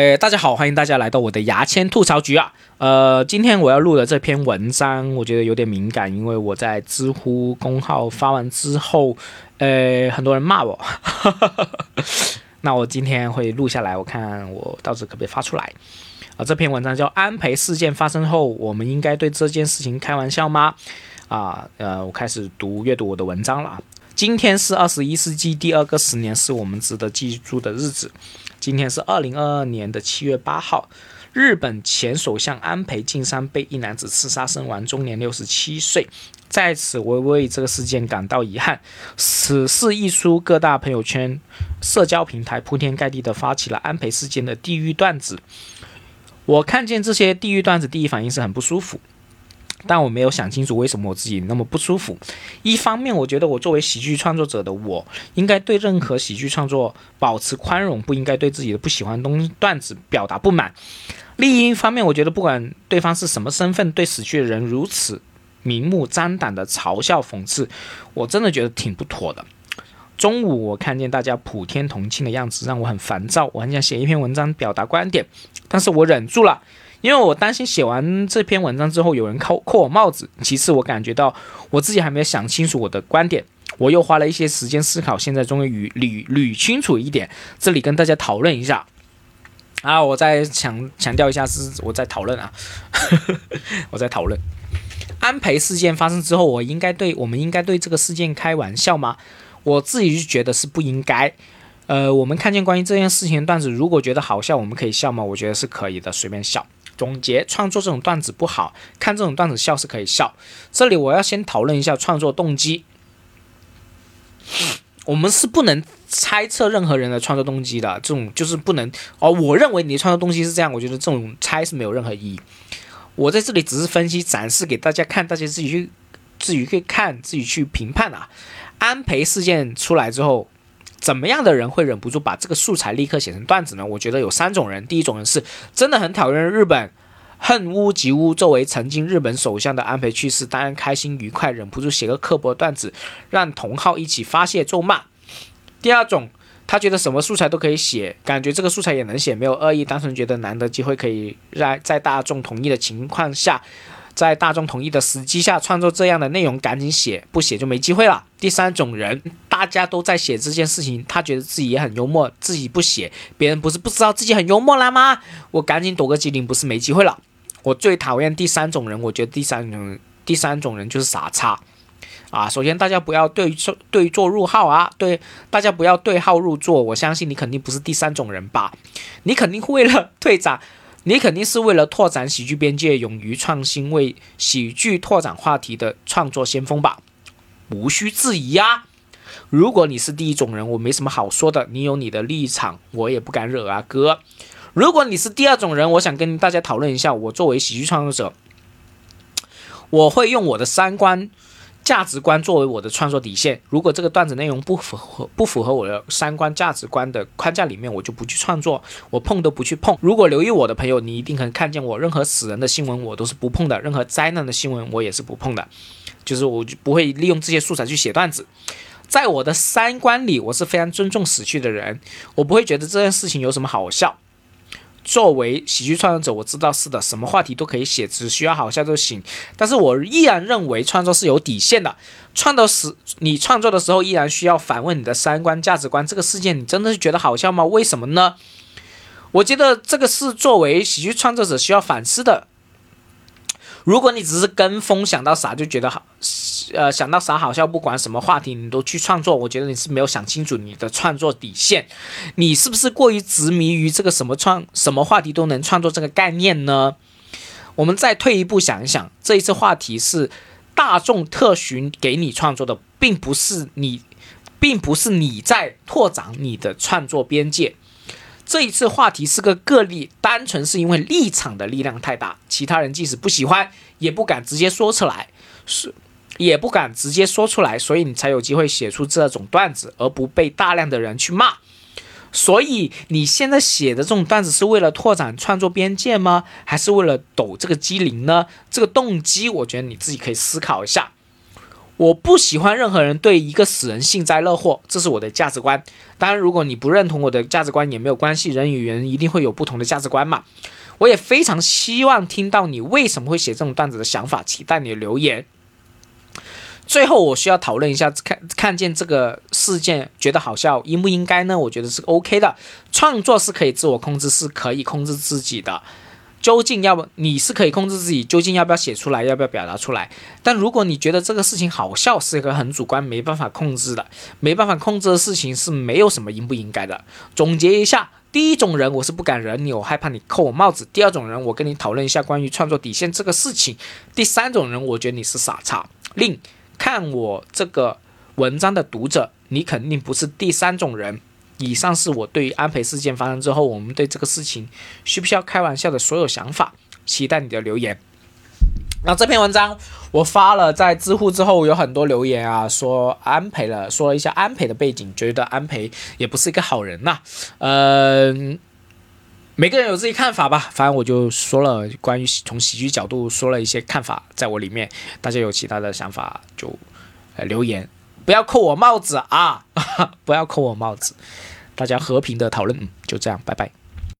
呃，大家好，欢迎大家来到我的牙签吐槽局啊。呃，今天我要录的这篇文章，我觉得有点敏感，因为我在知乎公号发完之后，呃，很多人骂我。那我今天会录下来，我看我到时可不可以发出来。啊，这篇文章叫《安培事件发生后，我们应该对这件事情开玩笑吗？》啊，呃，我开始读阅读我的文章了。今天是二十一世纪第二个十年，是我们值得记住的日子。今天是二零二二年的七月八号，日本前首相安倍晋三被一男子刺杀身亡，终年六十七岁。在此，我为这个事件感到遗憾。此事一出，各大朋友圈、社交平台铺天盖地的发起了安倍事件的地狱段子。我看见这些地狱段子，第一反应是很不舒服。但我没有想清楚为什么我自己那么不舒服。一方面，我觉得我作为喜剧创作者的我，应该对任何喜剧创作保持宽容，不应该对自己的不喜欢东段子表达不满。另一方面，我觉得不管对方是什么身份，对死去的人如此明目张胆的嘲笑讽刺，我真的觉得挺不妥的。中午我看见大家普天同庆的样子，让我很烦躁。我很想写一篇文章表达观点，但是我忍住了。因为我担心写完这篇文章之后有人扣扣我帽子，其次我感觉到我自己还没有想清楚我的观点，我又花了一些时间思考，现在终于捋捋清楚一点，这里跟大家讨论一下。啊，我再强强调一下是我在讨论啊，我在讨论安培事件发生之后，我应该对我们应该对这个事件开玩笑吗？我自己就觉得是不应该。呃，我们看见关于这件事情的段子，如果觉得好笑，我们可以笑吗？我觉得是可以的，随便笑。总结创作这种段子不好看，这种段子笑是可以笑。这里我要先讨论一下创作动机。我们是不能猜测任何人的创作动机的，这种就是不能哦。我认为你的创作动机是这样，我觉得这种猜是没有任何意义。我在这里只是分析展示给大家看，大家自己去自己去看，自己去评判啊。安培事件出来之后。怎么样的人会忍不住把这个素材立刻写成段子呢？我觉得有三种人。第一种人是真的很讨厌日本，恨屋及乌。作为曾经日本首相的安倍去世，当然开心愉快，忍不住写个刻薄段子，让同好一起发泄咒骂。第二种，他觉得什么素材都可以写，感觉这个素材也能写，没有恶意，单纯觉得难得机会可以在在大众同意的情况下。在大众同意的时机下创作这样的内容，赶紧写，不写就没机会了。第三种人，大家都在写这件事情，他觉得自己也很幽默，自己不写，别人不是不知道自己很幽默了吗？我赶紧躲个机灵，不是没机会了。我最讨厌第三种人，我觉得第三种第三种人就是傻叉啊！首先，大家不要对错对坐入号啊，对大家不要对号入座。我相信你肯定不是第三种人吧？你肯定为了退展。你肯定是为了拓展喜剧边界，勇于创新，为喜剧拓展话题的创作先锋吧？无需质疑啊！如果你是第一种人，我没什么好说的，你有你的立场，我也不敢惹啊，哥。如果你是第二种人，我想跟大家讨论一下，我作为喜剧创作者，我会用我的三观。价值观作为我的创作底线，如果这个段子内容不符合不符合我的三观价值观的框架里面，我就不去创作，我碰都不去碰。如果留意我的朋友，你一定可以看见我任何死人的新闻我都是不碰的，任何灾难的新闻我也是不碰的，就是我就不会利用这些素材去写段子。在我的三观里，我是非常尊重死去的人，我不会觉得这件事情有什么好笑。作为喜剧创作者，我知道是的，什么话题都可以写，只需要好笑就行。但是我依然认为创作是有底线的。创作时，你创作的时候依然需要反问你的三观价值观。这个事件你真的是觉得好笑吗？为什么呢？我觉得这个是作为喜剧创作者需要反思的。如果你只是跟风想到啥就觉得好，呃，想到啥好笑，不管什么话题你都去创作，我觉得你是没有想清楚你的创作底线，你是不是过于执迷于这个什么创什么话题都能创作这个概念呢？我们再退一步想一想，这一次话题是大众特巡给你创作的，并不是你，并不是你在拓展你的创作边界。这一次话题是个个例，单纯是因为立场的力量太大，其他人即使不喜欢，也不敢直接说出来，是也不敢直接说出来，所以你才有机会写出这种段子，而不被大量的人去骂。所以你现在写的这种段子是为了拓展创作边界吗？还是为了抖这个机灵呢？这个动机，我觉得你自己可以思考一下。我不喜欢任何人对一个死人幸灾乐祸，这是我的价值观。当然，如果你不认同我的价值观也没有关系，人与人一定会有不同的价值观嘛。我也非常希望听到你为什么会写这种段子的想法，期待你的留言。最后，我需要讨论一下，看看见这个事件觉得好笑，应不应该呢？我觉得是 OK 的。创作是可以自我控制，是可以控制自己的。究竟要不你是可以控制自己，究竟要不要写出来，要不要表达出来？但如果你觉得这个事情好笑，是一个很主观、没办法控制的，没办法控制的事情是没有什么应不应该的。总结一下，第一种人我是不敢惹你，我害怕你扣我帽子；第二种人，我跟你讨论一下关于创作底线这个事情；第三种人，我觉得你是傻叉。另看我这个文章的读者，你肯定不是第三种人。以上是我对于安培事件发生之后，我们对这个事情需不需要开玩笑的所有想法。期待你的留言。那这篇文章我发了在知乎之后，有很多留言啊，说安培了，说了一下安培的背景，觉得安培也不是一个好人呐。嗯，每个人有自己看法吧，反正我就说了关于从喜剧角度说了一些看法，在我里面，大家有其他的想法就呃留言。不要扣我帽子啊！不要扣我帽子，大家和平的讨论，就这样，拜拜。